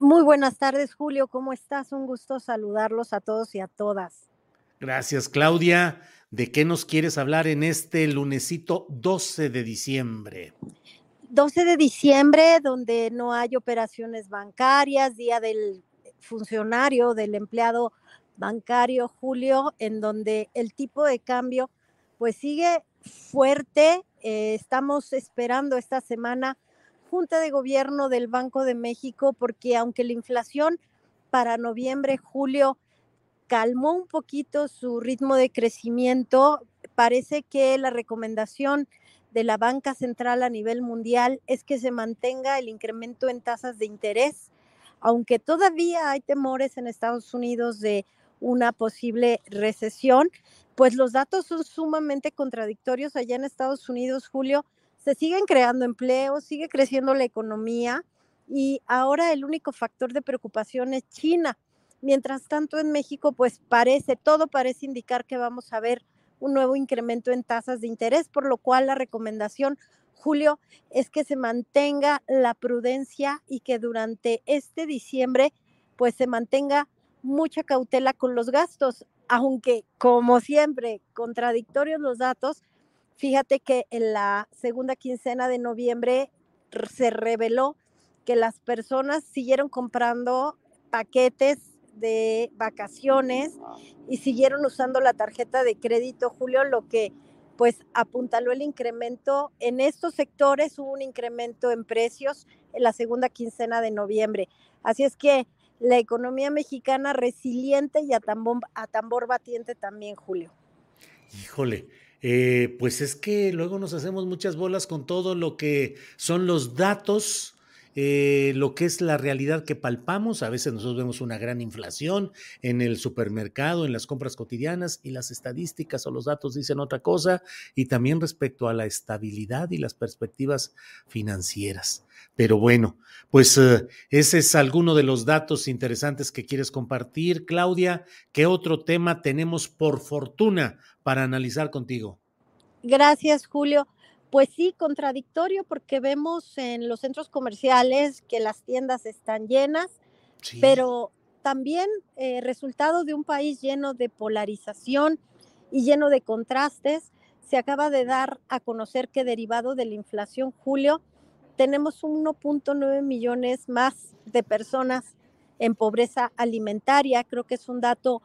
Muy buenas tardes, Julio. ¿Cómo estás? Un gusto saludarlos a todos y a todas. Gracias, Claudia. ¿De qué nos quieres hablar en este lunesito 12 de diciembre? 12 de diciembre, donde no hay operaciones bancarias, día del funcionario, del empleado bancario, Julio, en donde el tipo de cambio pues sigue fuerte. Eh, estamos esperando esta semana Junta de Gobierno del Banco de México, porque aunque la inflación para noviembre, julio calmó un poquito su ritmo de crecimiento, parece que la recomendación de la banca central a nivel mundial es que se mantenga el incremento en tasas de interés, aunque todavía hay temores en Estados Unidos de una posible recesión, pues los datos son sumamente contradictorios allá en Estados Unidos, Julio, se siguen creando empleos, sigue creciendo la economía y ahora el único factor de preocupación es China. Mientras tanto en México, pues parece, todo parece indicar que vamos a ver un nuevo incremento en tasas de interés, por lo cual la recomendación, Julio, es que se mantenga la prudencia y que durante este diciembre, pues se mantenga mucha cautela con los gastos, aunque como siempre, contradictorios los datos, Fíjate que en la segunda quincena de noviembre se reveló que las personas siguieron comprando paquetes de vacaciones y siguieron usando la tarjeta de crédito, Julio, lo que pues apuntaló el incremento en estos sectores, hubo un incremento en precios en la segunda quincena de noviembre. Así es que la economía mexicana resiliente y a tambor, a tambor batiente también, Julio. Híjole, eh, pues es que luego nos hacemos muchas bolas con todo lo que son los datos, eh, lo que es la realidad que palpamos. A veces nosotros vemos una gran inflación en el supermercado, en las compras cotidianas y las estadísticas o los datos dicen otra cosa. Y también respecto a la estabilidad y las perspectivas financieras. Pero bueno, pues eh, ese es alguno de los datos interesantes que quieres compartir. Claudia, ¿qué otro tema tenemos por fortuna para analizar contigo? Gracias, Julio. Pues sí, contradictorio porque vemos en los centros comerciales que las tiendas están llenas, pero también eh, resultado de un país lleno de polarización y lleno de contrastes. Se acaba de dar a conocer que derivado de la inflación, Julio, tenemos 1.9 millones más de personas en pobreza alimentaria. Creo que es un dato,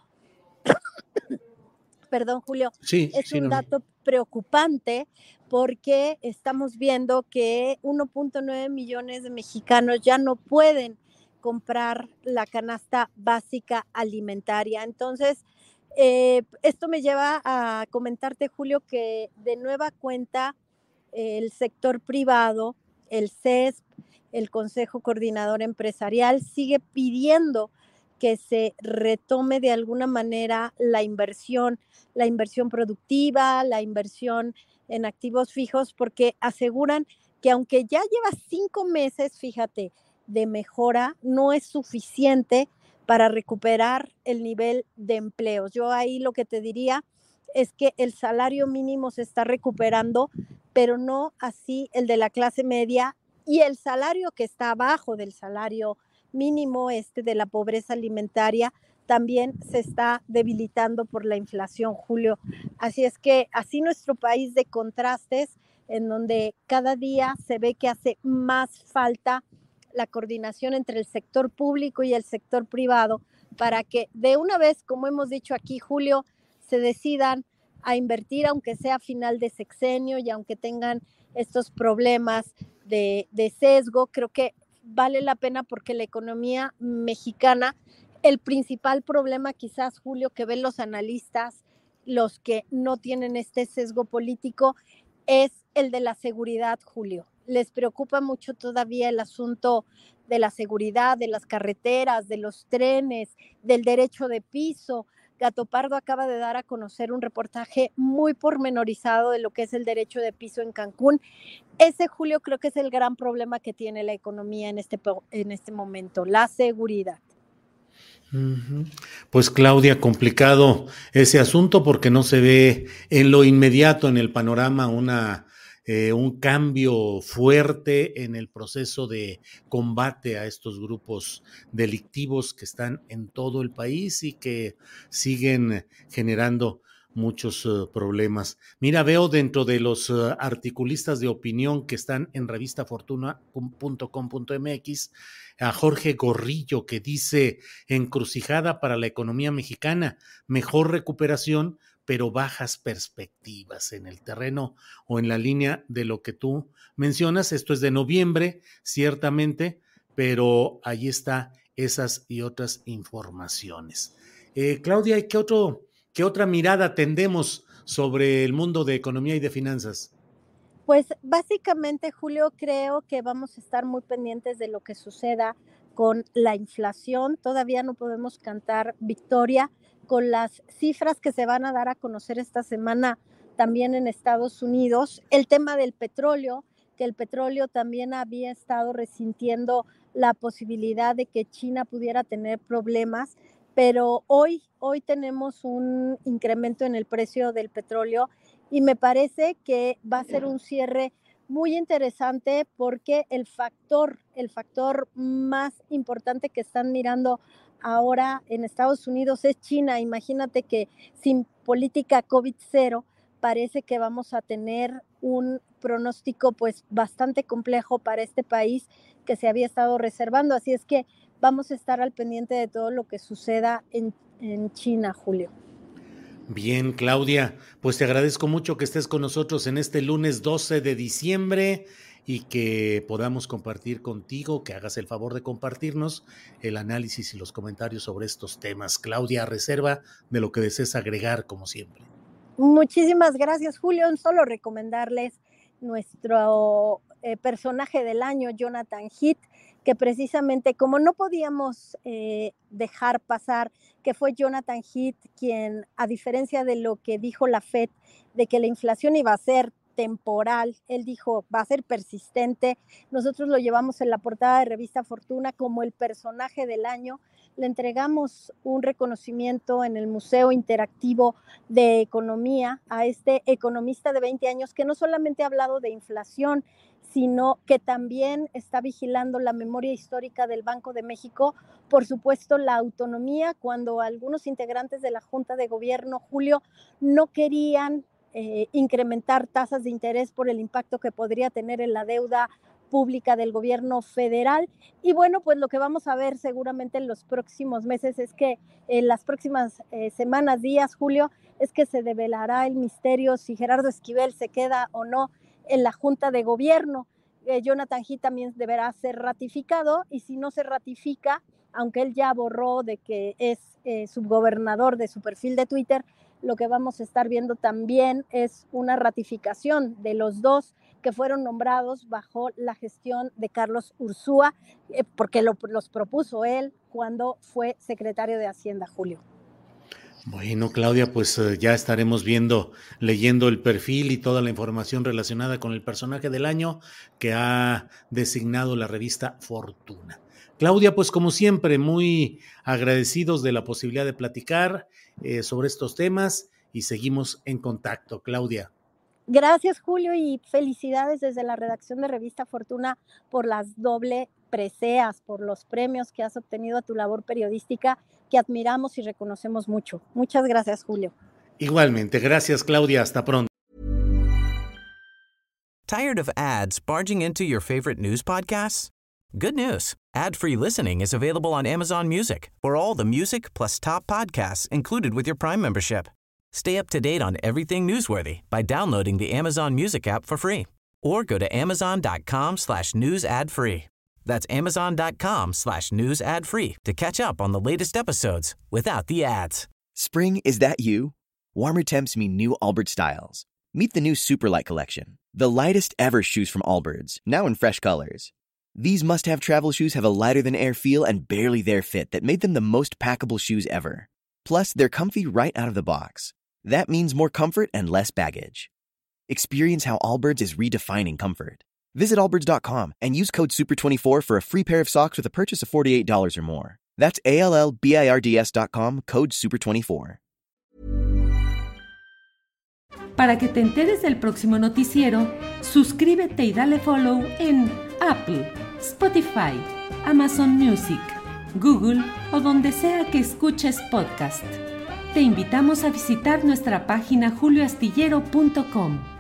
perdón Julio, es un dato preocupante porque estamos viendo que 1.9 millones de mexicanos ya no pueden comprar la canasta básica alimentaria. Entonces, eh, esto me lleva a comentarte, Julio, que de nueva cuenta el sector privado el CESP, el Consejo Coordinador Empresarial, sigue pidiendo que se retome de alguna manera la inversión, la inversión productiva, la inversión en activos fijos, porque aseguran que aunque ya lleva cinco meses, fíjate, de mejora, no es suficiente para recuperar el nivel de empleos. Yo ahí lo que te diría es que el salario mínimo se está recuperando, pero no así el de la clase media y el salario que está abajo del salario mínimo este de la pobreza alimentaria también se está debilitando por la inflación, Julio. Así es que así nuestro país de contrastes, en donde cada día se ve que hace más falta la coordinación entre el sector público y el sector privado, para que de una vez, como hemos dicho aquí, Julio, se decidan a invertir, aunque sea final de sexenio y aunque tengan estos problemas de, sesgo, creo que vale la pena porque la economía mexicana, el principal problema quizás, Julio, que ven los analistas, los que no tienen este sesgo político, es el de la seguridad, Julio. Les preocupa mucho todavía el asunto de la seguridad, de las carreteras, de los trenes, del derecho de piso. Gato Pardo acaba de dar a conocer un reportaje muy pormenorizado de lo que es el derecho de piso en Cancún. Ese, Julio, creo que es el gran problema que tiene la economía en este, en este momento, la seguridad. Pues Claudia, complicado ese asunto porque no se ve en lo inmediato en el panorama una eh, un cambio fuerte en el proceso de combate a estos grupos delictivos que están en todo el país y que siguen generando muchos uh, problemas. Mira, veo dentro de los uh, articulistas de opinión que están en revistafortuna.com.mx a Jorge Gorrillo que dice encrucijada para la economía mexicana, mejor recuperación, pero bajas perspectivas en el terreno o en la línea de lo que tú mencionas. Esto es de noviembre, ciertamente, pero ahí está esas y otras informaciones. Eh, Claudia, ¿qué, otro, ¿qué otra mirada tendemos sobre el mundo de economía y de finanzas? Pues básicamente, Julio, creo que vamos a estar muy pendientes de lo que suceda con la inflación. Todavía no podemos cantar victoria, con las cifras que se van a dar a conocer esta semana también en Estados Unidos. El tema del petróleo, que el petróleo también había estado resintiendo la posibilidad de que China pudiera tener problemas, pero hoy, hoy tenemos un incremento en el precio del petróleo y me parece que va a ser un cierre muy interesante porque el factor, el factor más importante que están mirando ahora en Estados Unidos es China. Imagínate que sin política COVID-0 parece que vamos a tener un pronóstico pues bastante complejo para este país que se había estado reservando. Así es que vamos a estar al pendiente de todo lo que suceda en, en China, Julio. Bien, Claudia, pues te agradezco mucho que estés con nosotros en este lunes 12 de diciembre y que podamos compartir contigo, que hagas el favor de compartirnos el análisis y los comentarios sobre estos temas. Claudia, reserva de lo que desees agregar, como siempre. Muchísimas gracias, Julio. Solo recomendarles nuestro eh, personaje del año, Jonathan Heath, que precisamente como no podíamos eh, dejar pasar que fue Jonathan Heath quien, a diferencia de lo que dijo la FED, de que la inflación iba a ser temporal. Él dijo, va a ser persistente. Nosotros lo llevamos en la portada de revista Fortuna como el personaje del año. Le entregamos un reconocimiento en el Museo Interactivo de Economía a este economista de 20 años que no solamente ha hablado de inflación, sino que también está vigilando la memoria histórica del Banco de México, por supuesto la autonomía, cuando algunos integrantes de la Junta de Gobierno, Julio, no querían eh, incrementar tasas de interés por el impacto que podría tener en la deuda pública del gobierno federal. Y bueno, pues lo que vamos a ver seguramente en los próximos meses es que en las próximas eh, semanas, días, Julio, es que se develará el misterio si Gerardo Esquivel se queda o no en la Junta de Gobierno. Eh, Jonathan Heath también deberá ser ratificado y si no se ratifica, aunque él ya borró de que es subgobernador de su perfil de Twitter, lo que vamos a estar viendo también es una ratificación de los dos que fueron nombrados bajo la gestión de Carlos Ursúa, eh, porque los propuso él cuando fue secretario de Hacienda, Julio. Bueno, Claudia, pues eh, ya estaremos viendo, leyendo el perfil y toda la información relacionada con el personaje del año que ha designado la revista Fortuna. Claudia, pues como siempre, muy agradecidos de la posibilidad de platicar eh, sobre estos temas y seguimos en contacto. Claudia. Gracias, Julio, y felicidades desde la redacción de Revista Fortuna por las doble preseas, por los premios que has obtenido a tu labor periodística, que admiramos y reconocemos mucho. Muchas gracias, Julio. Igualmente, gracias, Claudia. Hasta pronto. Tired of ads barging into your favorite news podcasts? Good news. Ad-free listening is available on Amazon Music for all the music plus top podcasts included with your Prime membership. Stay up to date on everything newsworthy by downloading the Amazon Music app for free or go to amazon.com slash news ad free. That's amazon.com slash news ad free to catch up on the latest episodes without the ads. Spring, is that you? Warmer temps mean new Albert styles. Meet the new Superlight collection, the lightest ever shoes from Allbirds, now in fresh colors. These must have travel shoes have a lighter than air feel and barely there fit that made them the most packable shoes ever. Plus, they're comfy right out of the box. That means more comfort and less baggage. Experience how Allbirds is redefining comfort. Visit allbirds.com and use code SUPER24 for a free pair of socks with a purchase of $48 or more. That's A L L B I R D S.com, code SUPER24. Para que te enteres del próximo noticiero, suscríbete y dale follow en Apple, Spotify, Amazon Music, Google o donde sea que escuches podcast. Te invitamos a visitar nuestra página julioastillero.com.